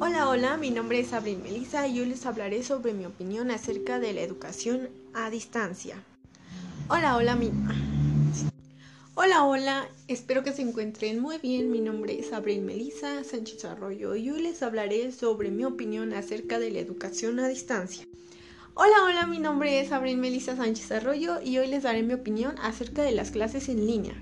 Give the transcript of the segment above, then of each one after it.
Hola, hola, mi nombre es Abril Melissa y hoy les hablaré sobre mi opinión acerca de la educación a distancia. Hola, hola, mi... Hola, hola, espero que se encuentren muy bien. Mi nombre es Abril Melissa Sánchez Arroyo y hoy les hablaré sobre mi opinión acerca de la educación a distancia. Hola, hola, mi nombre es Abril Melissa Sánchez Arroyo y hoy les daré mi opinión acerca de las clases en línea.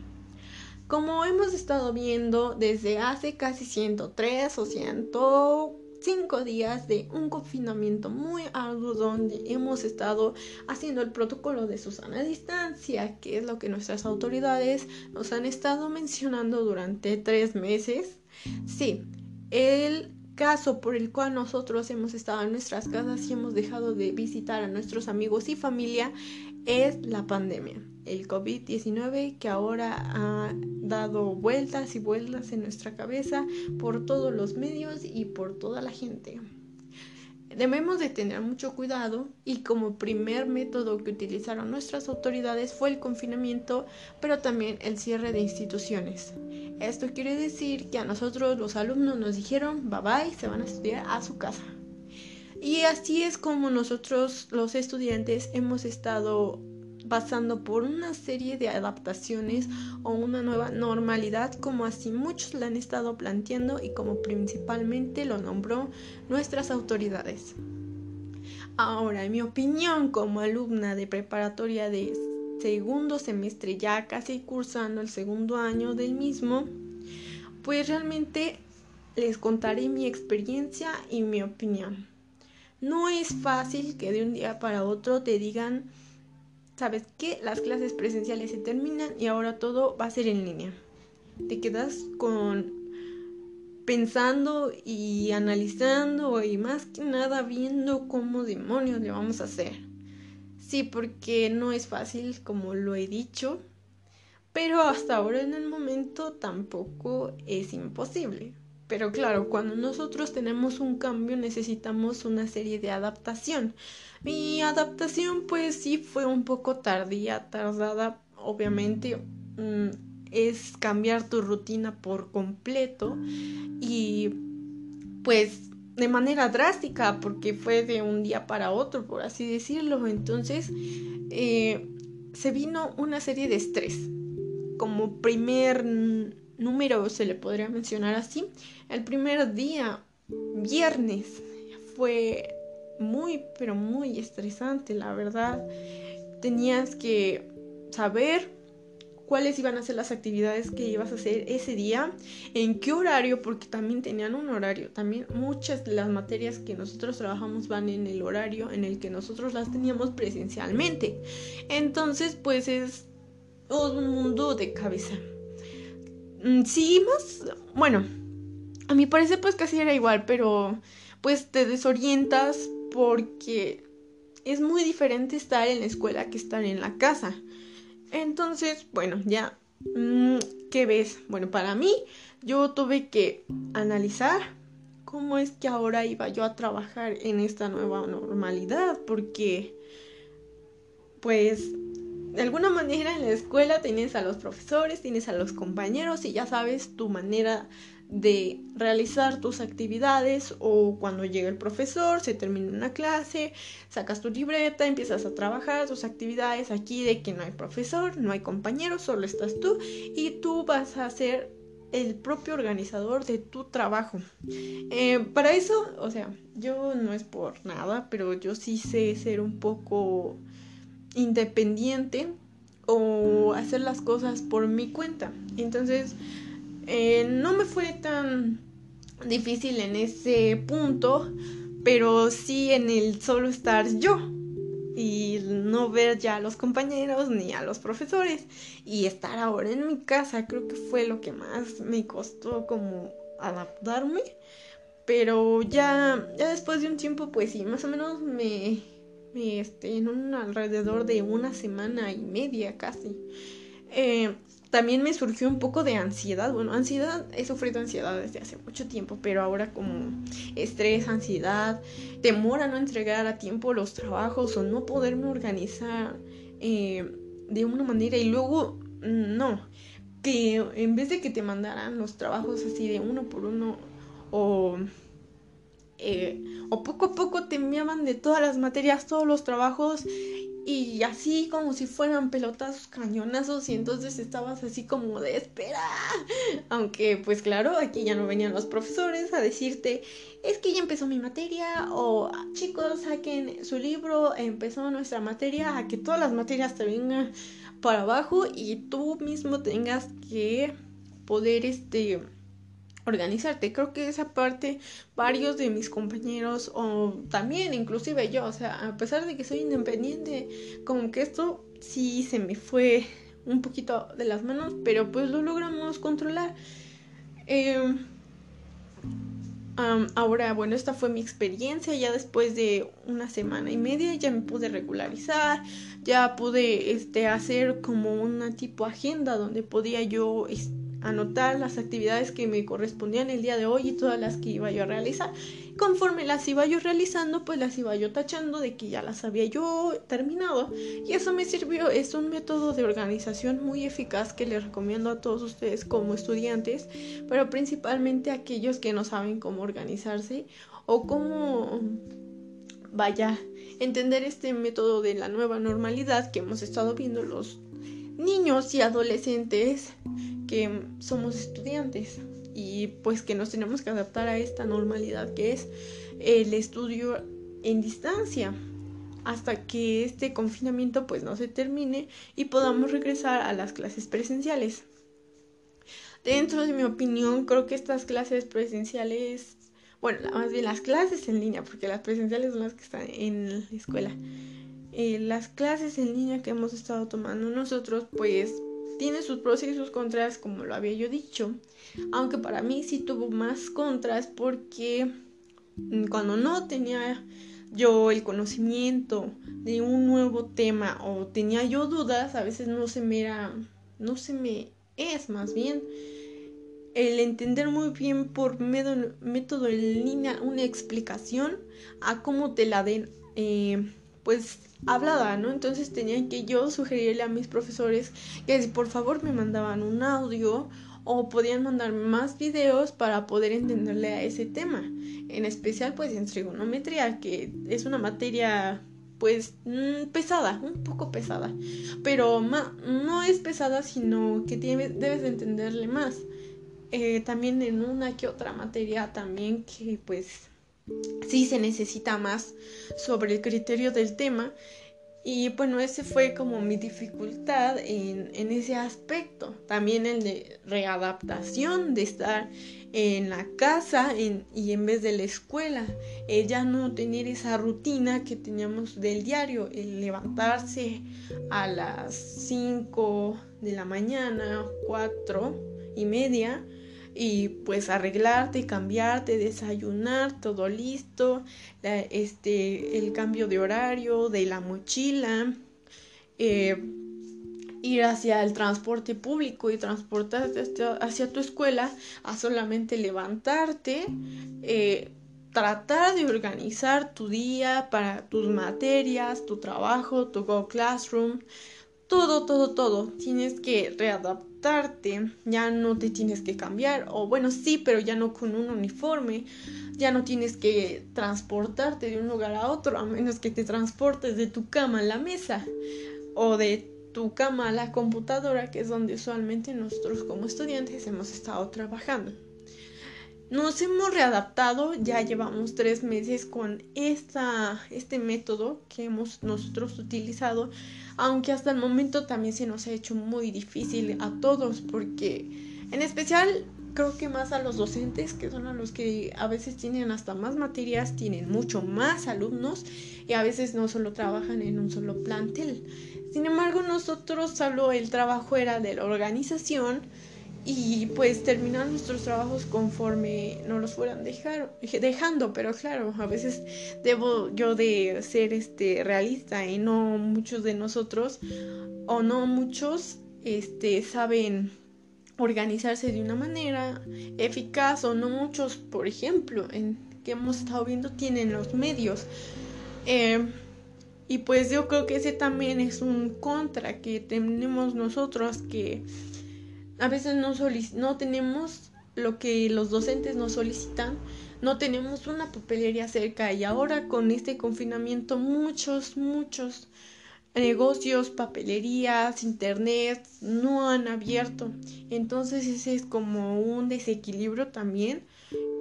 Como hemos estado viendo desde hace casi 103 o 105 días de un confinamiento muy arduo donde hemos estado haciendo el protocolo de Susana distancia, que es lo que nuestras autoridades nos han estado mencionando durante tres meses. Sí, el caso por el cual nosotros hemos estado en nuestras casas y hemos dejado de visitar a nuestros amigos y familia es la pandemia, el COVID-19 que ahora ha dado vueltas y vueltas en nuestra cabeza por todos los medios y por toda la gente. Debemos de tener mucho cuidado y como primer método que utilizaron nuestras autoridades fue el confinamiento, pero también el cierre de instituciones. Esto quiere decir que a nosotros los alumnos nos dijeron bye bye, se van a estudiar a su casa. Y así es como nosotros los estudiantes hemos estado pasando por una serie de adaptaciones o una nueva normalidad como así muchos la han estado planteando y como principalmente lo nombró nuestras autoridades. Ahora, en mi opinión como alumna de preparatoria de segundo semestre, ya casi cursando el segundo año del mismo, pues realmente les contaré mi experiencia y mi opinión. No es fácil que de un día para otro te digan sabes que las clases presenciales se terminan y ahora todo va a ser en línea. Te quedas con pensando y analizando y más que nada viendo cómo demonios le vamos a hacer. Sí, porque no es fácil como lo he dicho, pero hasta ahora en el momento tampoco es imposible. Pero claro, cuando nosotros tenemos un cambio necesitamos una serie de adaptación. Mi adaptación pues sí fue un poco tardía, tardada, obviamente. Mm, es cambiar tu rutina por completo y pues de manera drástica porque fue de un día para otro, por así decirlo. Entonces eh, se vino una serie de estrés. Como primer número se le podría mencionar así. El primer día, viernes, fue muy, pero muy estresante, la verdad. Tenías que saber cuáles iban a ser las actividades que ibas a hacer ese día, en qué horario, porque también tenían un horario. También muchas de las materias que nosotros trabajamos van en el horario en el que nosotros las teníamos presencialmente. Entonces, pues es un mundo de cabeza. Mm, sí, más, bueno, a mi parecer pues casi era igual, pero pues te desorientas porque es muy diferente estar en la escuela que estar en la casa. Entonces, bueno, ya, mm, ¿qué ves? Bueno, para mí yo tuve que analizar cómo es que ahora iba yo a trabajar en esta nueva normalidad, porque pues de alguna manera en la escuela tienes a los profesores, tienes a los compañeros y ya sabes tu manera de realizar tus actividades o cuando llega el profesor, se termina una clase, sacas tu libreta, empiezas a trabajar tus actividades aquí de que no hay profesor, no hay compañeros, solo estás tú y tú vas a ser el propio organizador de tu trabajo. Eh, para eso, o sea, yo no es por nada, pero yo sí sé ser un poco independiente o hacer las cosas por mi cuenta. Entonces, eh, no me fue tan difícil en ese punto, pero sí en el solo estar yo y no ver ya a los compañeros ni a los profesores y estar ahora en mi casa creo que fue lo que más me costó como adaptarme pero ya ya después de un tiempo pues sí más o menos me este, en un alrededor de una semana y media casi. Eh, también me surgió un poco de ansiedad. Bueno, ansiedad, he sufrido ansiedad desde hace mucho tiempo, pero ahora como estrés, ansiedad, temor a no entregar a tiempo los trabajos o no poderme organizar eh, de una manera y luego no, que en vez de que te mandaran los trabajos así de uno por uno o eh, o poco a poco te enviaban de todas las materias, todos los trabajos y así como si fueran pelotazos cañonazos y entonces estabas así como de espera. Aunque pues claro, aquí ya no venían los profesores a decirte, es que ya empezó mi materia o chicos saquen su libro, empezó nuestra materia, a que todas las materias te vengan para abajo y tú mismo tengas que poder este organizarte. Creo que esa parte varios de mis compañeros o también inclusive yo, o sea, a pesar de que soy independiente, como que esto sí se me fue un poquito de las manos, pero pues lo logramos controlar. Em, ahora, bueno, esta fue mi experiencia. Ya después de una semana y media ya me pude regularizar, ya pude este, hacer como una tipo agenda donde podía yo anotar las actividades que me correspondían el día de hoy y todas las que iba yo a realizar. Conforme las iba yo realizando, pues las iba yo tachando de que ya las había yo terminado. Y eso me sirvió, es un método de organización muy eficaz que les recomiendo a todos ustedes como estudiantes, pero principalmente a aquellos que no saben cómo organizarse o cómo vaya entender este método de la nueva normalidad que hemos estado viendo los niños y adolescentes que somos estudiantes y pues que nos tenemos que adaptar a esta normalidad que es el estudio en distancia hasta que este confinamiento pues no se termine y podamos regresar a las clases presenciales. Dentro de mi opinión, creo que estas clases presenciales, bueno, más bien las clases en línea, porque las presenciales son las que están en la escuela. Eh, las clases en línea que hemos estado tomando nosotros, pues tiene sus pros y sus contras, como lo había yo dicho. Aunque para mí sí tuvo más contras porque mm, cuando no tenía yo el conocimiento de un nuevo tema o tenía yo dudas, a veces no se me era, no se me es más bien el entender muy bien por método en línea una explicación a cómo te la den, eh, pues hablada, ¿no? Entonces tenía que yo sugerirle a mis profesores que si por favor me mandaban un audio o podían mandar más videos para poder entenderle a ese tema. En especial pues en trigonometría, que es una materia pues mm, pesada, un poco pesada, pero no es pesada sino que debes entenderle más. Eh, también en una que otra materia también que pues sí se necesita más sobre el criterio del tema. Y bueno, ese fue como mi dificultad en, ese aspecto. También el de readaptación, de estar en la casa y en vez de la escuela. ya no tener esa rutina que teníamos del diario, el levantarse a las 5 de la mañana, 4 y media, y pues arreglarte, cambiarte, desayunar, todo listo, este, el cambio de horario, de la mochila, eh, ir hacia el transporte público y transportarte hacia tu escuela a solamente levantarte, eh, tratar de organizar tu día para tus materias, tu trabajo, tu Go Classroom, todo, todo, todo. Tienes que readaptar ya no te tienes que cambiar, o bueno, sí, pero ya no con un uniforme, ya no tienes que transportarte de un lugar a otro, a menos que te transportes de tu cama a la mesa, o de tu cama a la computadora, que es donde usualmente nosotros como estudiantes hemos estado trabajando. Nos hemos readaptado, ya llevamos tres meses con esta, este método que hemos nosotros utilizado, aunque hasta el momento también se nos ha hecho muy difícil a todos, porque en especial creo que más a los docentes, que son a los que a veces tienen hasta más materias, tienen mucho más alumnos y a veces no solo trabajan en un solo plantel. Sin embargo, nosotros solo el trabajo era de la organización, y pues terminar nuestros trabajos conforme nos los fueran dejar, dejando, pero claro, a veces debo yo de ser este realista y no muchos de nosotros o no muchos este saben organizarse de una manera eficaz o no muchos, por ejemplo, en que hemos estado viendo tienen los medios. Eh, y pues yo creo que ese también es un contra que tenemos nosotros que a veces no, no tenemos lo que los docentes nos solicitan, no tenemos una papelería cerca y ahora con este confinamiento muchos, muchos negocios, papelerías, internet no han abierto. Entonces ese es como un desequilibrio también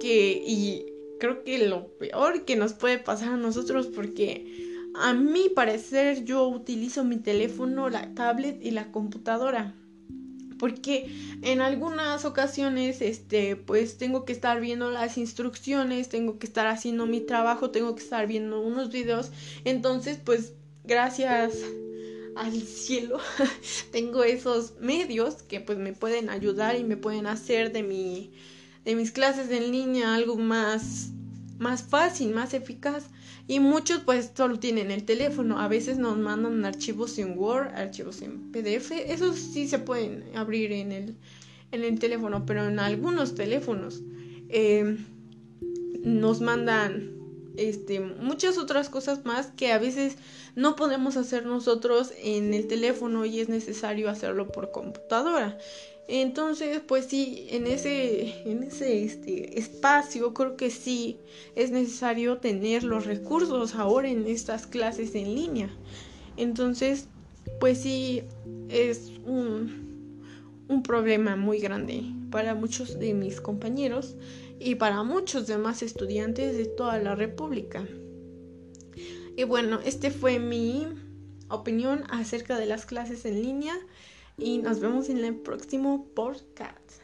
que y creo que lo peor que nos puede pasar a nosotros porque a mi parecer yo utilizo mi teléfono, la tablet y la computadora porque en algunas ocasiones este pues tengo que estar viendo las instrucciones, tengo que estar haciendo mi trabajo, tengo que estar viendo unos videos, entonces pues gracias al cielo tengo esos medios que pues me pueden ayudar y me pueden hacer de mi de mis clases en línea algo más más fácil, más eficaz. Y muchos pues solo tienen el teléfono. A veces nos mandan archivos en Word, archivos en PDF. Esos sí se pueden abrir en el, en el teléfono, pero en algunos teléfonos eh, nos mandan este, muchas otras cosas más que a veces no podemos hacer nosotros en el teléfono y es necesario hacerlo por computadora. Entonces, pues sí, en ese, en ese este, espacio creo que sí es necesario tener los recursos ahora en estas clases en línea. Entonces, pues sí, es un, un problema muy grande para muchos de mis compañeros y para muchos demás estudiantes de toda la República. Y bueno, este fue mi opinión acerca de las clases en línea y nos vemos en el próximo podcast.